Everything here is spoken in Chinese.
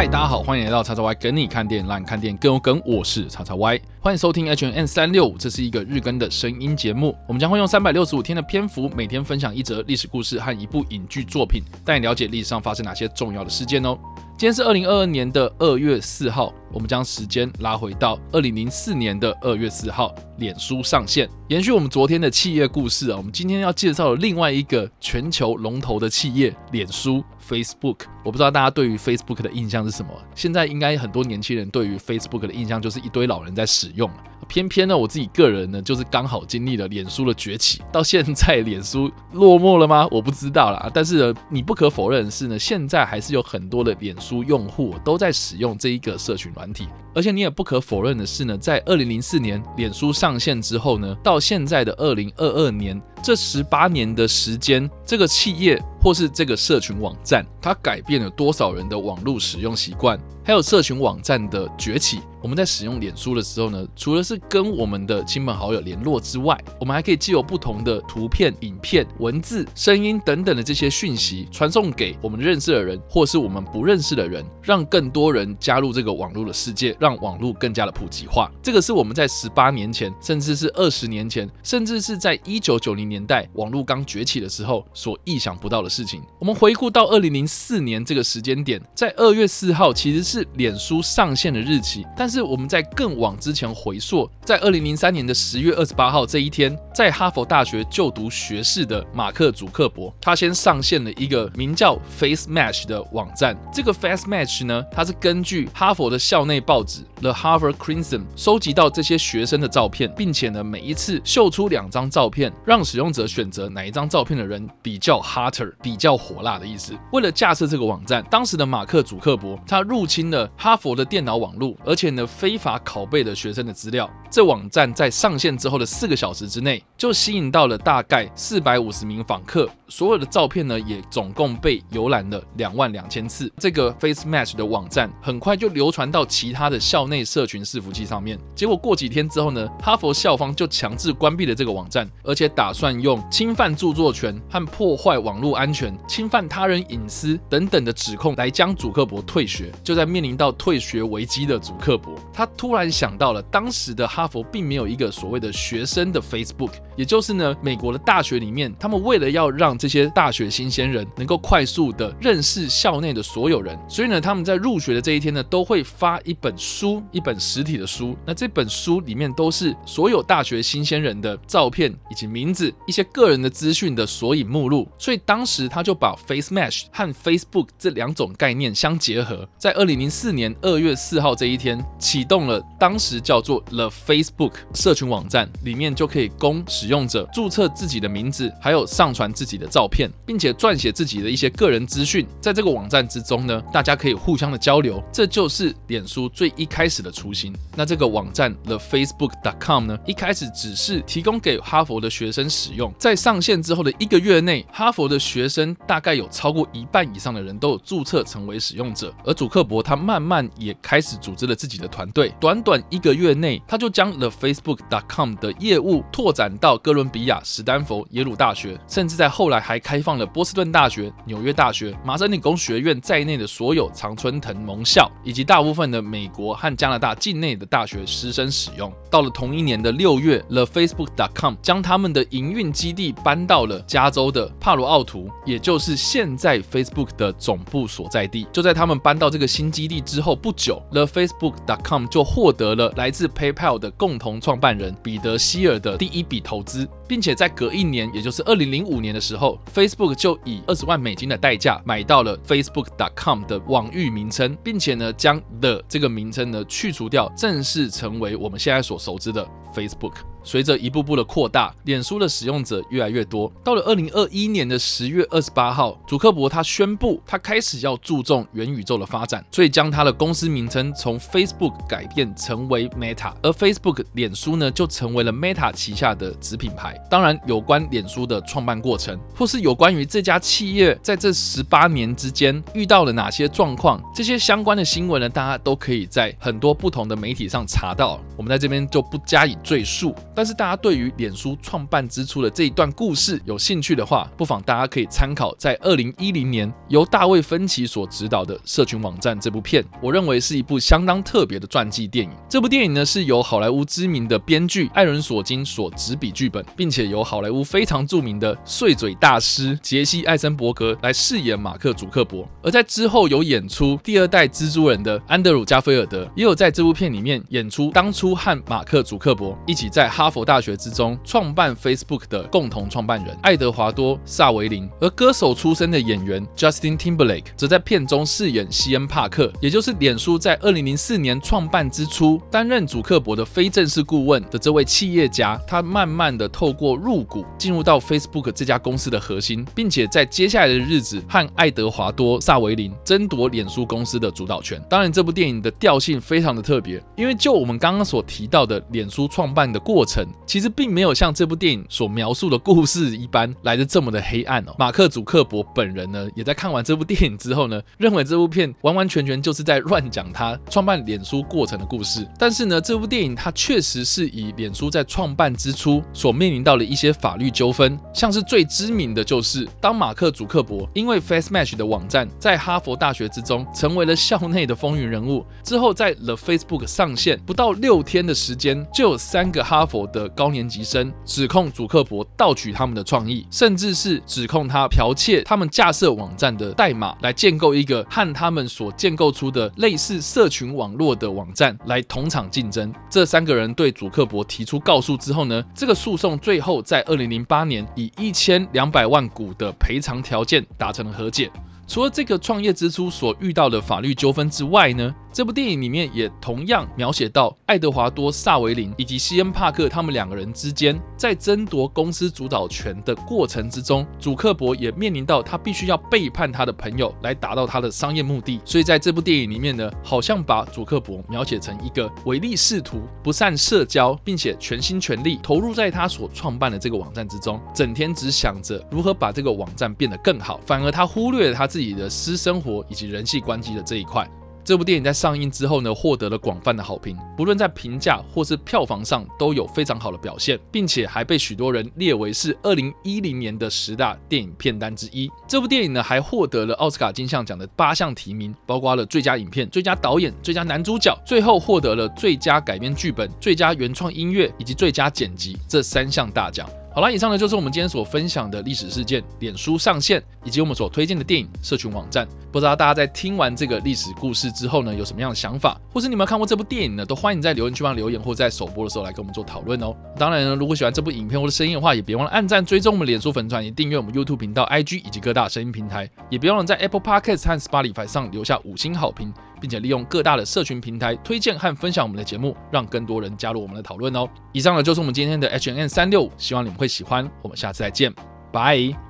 嗨，大家好，欢迎来到叉叉 Y 跟你看店，让你看店更有梗。我是叉叉 Y，欢迎收听 H&M 三六五，这是一个日更的声音节目。我们将会用三百六十五天的篇幅，每天分享一则历史故事和一部影剧作品，带你了解历史上发生哪些重要的事件哦。今天是二零二二年的二月四号，我们将时间拉回到二零零四年的二月四号，脸书上线。延续我们昨天的企业故事啊，我们今天要介绍的另外一个全球龙头的企业——脸书 （Facebook）。我不知道大家对于 Facebook 的印象是什么？现在应该很多年轻人对于 Facebook 的印象就是一堆老人在使用了。偏偏呢，我自己个人呢，就是刚好经历了脸书的崛起，到现在脸书落寞了吗？我不知道啦。但是呢，你不可否认的是呢，现在还是有很多的脸书用户都在使用这一个社群软体。而且你也不可否认的是呢，在二零零四年脸书上线之后呢，到现在的二零二二年这十八年的时间，这个企业或是这个社群网站，它改变了多少人的网络使用习惯？还有社群网站的崛起，我们在使用脸书的时候呢，除了是跟我们的亲朋好友联络之外，我们还可以既有不同的图片、影片、文字、声音等等的这些讯息，传送给我们认识的人，或是我们不认识的人，让更多人加入这个网络的世界，让网络更加的普及化。这个是我们在十八年前，甚至是二十年前，甚至是在一九九零年代网络刚崛起的时候所意想不到的事情。我们回顾到二零零四年这个时间点，在二月四号，其实。是脸书上线的日期，但是我们在更往之前回溯，在二零零三年的十月二十八号这一天，在哈佛大学就读学士的马克·祖克伯，他先上线了一个名叫 Face Match 的网站。这个 Face Match 呢，它是根据哈佛的校内报纸 The Harvard Crimson 收集到这些学生的照片，并且呢，每一次秀出两张照片，让使用者选择哪一张照片的人比较 hotter，比较火辣的意思。为了架设这个网站，当时的马克·祖克伯他入侵。了哈佛的电脑网络，而且呢，非法拷贝了学生的资料。这网站在上线之后的四个小时之内，就吸引到了大概四百五十名访客。所有的照片呢，也总共被浏览了两万两千次。这个 Face Match 的网站很快就流传到其他的校内社群伺服器上面。结果过几天之后呢，哈佛校方就强制关闭了这个网站，而且打算用侵犯著作权和破坏网络安全、侵犯他人隐私等等的指控来将祖克伯退学。就在面临到退学危机的祖克伯，他突然想到了当时的哈佛并没有一个所谓的学生的 Facebook，也就是呢，美国的大学里面，他们为了要让这些大学新鲜人能够快速的认识校内的所有人，所以呢，他们在入学的这一天呢，都会发一本书，一本实体的书。那这本书里面都是所有大学新鲜人的照片以及名字，一些个人的资讯的索引目录。所以当时他就把 Face Match 和 Facebook 这两种概念相结合，在二零零四年二月四号这一天启动了当时叫做 The Facebook 社群网站，里面就可以供使用者注册自己的名字，还有上传自己的照片。并且撰写自己的一些个人资讯，在这个网站之中呢，大家可以互相的交流，这就是脸书最一开始的雏形。那这个网站 thefacebook.com 呢，一开始只是提供给哈佛的学生使用，在上线之后的一个月内，哈佛的学生大概有超过一半以上的人都有注册成为使用者，而祖克伯他慢慢也开始组织了自己的团队，短短一个月内，他就将 thefacebook.com 的业务拓展到哥伦比亚、史丹佛、耶鲁大学，甚至在后来还开放了波士顿大学、纽约大学、麻省理工学院在内的所有常春藤盟校，以及大部分的美国和加拿大境内的大学师生使用。到了同一年的六月，thefacebook.com 将他们的营运基地搬到了加州的帕罗奥图，也就是现在 Facebook 的总部所在地。就在他们搬到这个新基地之后不久，thefacebook.com 就获得了来自 PayPal 的共同创办人彼得希尔的第一笔投投资，并且在隔一年，也就是二零零五年的时候。Facebook 就以二十万美金的代价买到了 Facebook.com 的网域名称，并且呢，将 The 这个名称呢去除掉，正式成为我们现在所熟知的 Facebook。随着一步步的扩大，脸书的使用者越来越多。到了二零二一年的十月二十八号，祖克伯他宣布，他开始要注重元宇宙的发展，所以将他的公司名称从 Facebook 改变成为 Meta，而 Facebook 脸书呢就成为了 Meta 旗下的子品牌。当然，有关脸书的创办过程，或是有关于这家企业在这十八年之间遇到了哪些状况，这些相关的新闻呢，大家都可以在很多不同的媒体上查到。我们在这边就不加以赘述。但是大家对于脸书创办之初的这一段故事有兴趣的话，不妨大家可以参考在二零一零年由大卫芬奇所执导的《社群网站》这部片，我认为是一部相当特别的传记电影。这部电影呢是由好莱坞知名的编剧艾伦索金所执笔剧本，并且由好莱坞非常著名的碎嘴大师杰西艾森伯格来饰演马克·祖克伯。而在之后有演出第二代蜘蛛人的安德鲁·加菲尔德，也有在这部片里面演出当初和马克·祖克伯一起在哈佛大学之中创办 Facebook 的共同创办人爱德华多·萨维林。而歌手出身的演员 Justin Timberlake 则在片中饰演西恩·帕克，也就是脸书在二零零四年创办之初担任祖克伯的非正式顾问的这位企业家。他慢慢的透过入股进入到 Facebook 这家公司的核心，并且在接下来的日子和爱德华多·萨维林争夺脸书公司的主导权。当然，这部电影的调性非常的特别，因为就我们刚刚所提到的脸书创办的过程，其实并没有像这部电影所描述的故事一般来的这么的黑暗哦。马克·祖克伯本人呢，也在看完这部电影之后呢，认为这部片完完全全就是在乱讲他创办脸书过程的故事。但是呢，这部电影它确实是以脸书在创办之初所面临到了一些法律纠纷，像是最知名的就是当马克·祖克伯因为 FaceMatch 的网站在哈佛大学之中成为了校内的风云人物之后，在 The Facebook 上线不到六天的时间，就有三个哈佛的高年级生指控祖克伯盗取他们的创意，甚至是指控他剽窃他们架设网站的代码，来建构一个和他们所建构出的类似社群网络的网站来同场竞争。这三个人对祖克伯提出告诉之后呢，这个诉讼最最后在二零零八年以一千两百万股的赔偿条件达成了和解。除了这个创业之初所遇到的法律纠纷之外呢，这部电影里面也同样描写到爱德华多·萨维林以及西恩·帕克他们两个人之间在争夺公司主导权的过程之中，祖克伯也面临到他必须要背叛他的朋友来达到他的商业目的。所以在这部电影里面呢，好像把祖克伯描写成一个唯利是图、不善社交，并且全心全力投入在他所创办的这个网站之中，整天只想着如何把这个网站变得更好，反而他忽略了他自己。的私生活以及人际关系的这一块，这部电影在上映之后呢，获得了广泛的好评，不论在评价或是票房上都有非常好的表现，并且还被许多人列为是二零一零年的十大电影片单之一。这部电影呢，还获得了奥斯卡金像奖的八项提名，包括了最佳影片、最佳导演、最佳男主角，最后获得了最佳改编剧本、最佳原创音乐以及最佳剪辑这三项大奖。好了，以上呢就是我们今天所分享的历史事件，脸书上线，以及我们所推荐的电影、社群网站。不知道大家在听完这个历史故事之后呢，有什么样的想法，或是你们有看过这部电影呢？都欢迎在留言区帮留言，或在首播的时候来跟我们做讨论哦。当然呢，如果喜欢这部影片或者声音的话，也别忘了按赞、追踪我们脸书粉专，也订阅我们 YouTube 频道、IG 以及各大声音平台，也别忘了在 Apple Podcast 和 Spotify 上留下五星好评。并且利用各大的社群平台推荐和分享我们的节目，让更多人加入我们的讨论哦。以上呢就是我们今天的 H N N 三六五希望你们会喜欢。我们下次再见，拜。